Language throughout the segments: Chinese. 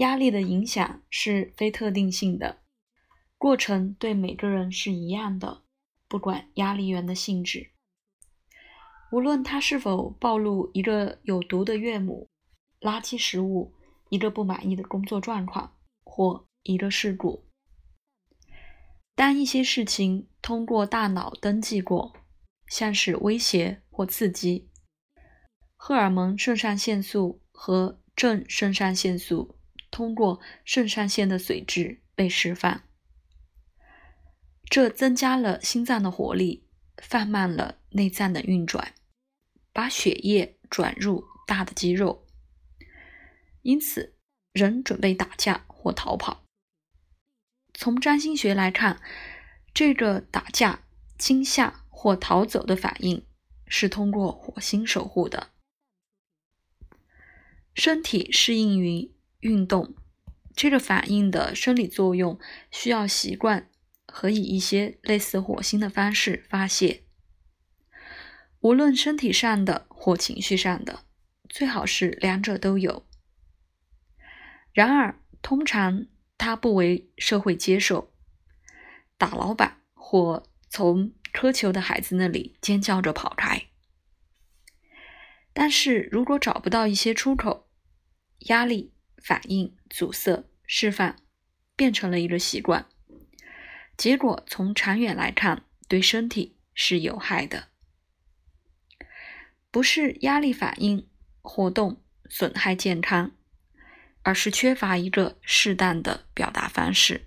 压力的影响是非特定性的，过程对每个人是一样的，不管压力源的性质。无论他是否暴露一个有毒的岳母、垃圾食物、一个不满意的工作状况或一个事故，当一些事情通过大脑登记过，像是威胁或刺激，荷尔蒙肾上腺素和正肾上腺素。通过肾上腺的髓质被释放，这增加了心脏的活力，放慢了内脏的运转，把血液转入大的肌肉。因此，人准备打架或逃跑。从占星学来看，这个打架、惊吓或逃走的反应是通过火星守护的。身体适应于。运动这个反应的生理作用需要习惯和以一些类似火星的方式发泄，无论身体上的或情绪上的，最好是两者都有。然而，通常它不为社会接受，打老板或从苛求的孩子那里尖叫着跑开。但是如果找不到一些出口，压力。反应阻塞释放，变成了一个习惯，结果从长远来看，对身体是有害的。不是压力反应活动损害健康，而是缺乏一个适当的表达方式。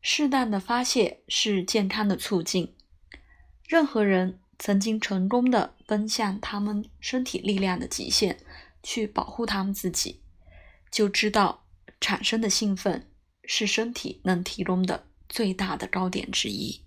适当的发泄是健康的促进。任何人曾经成功的奔向他们身体力量的极限，去保护他们自己。就知道产生的兴奋是身体能提供的最大的高点之一。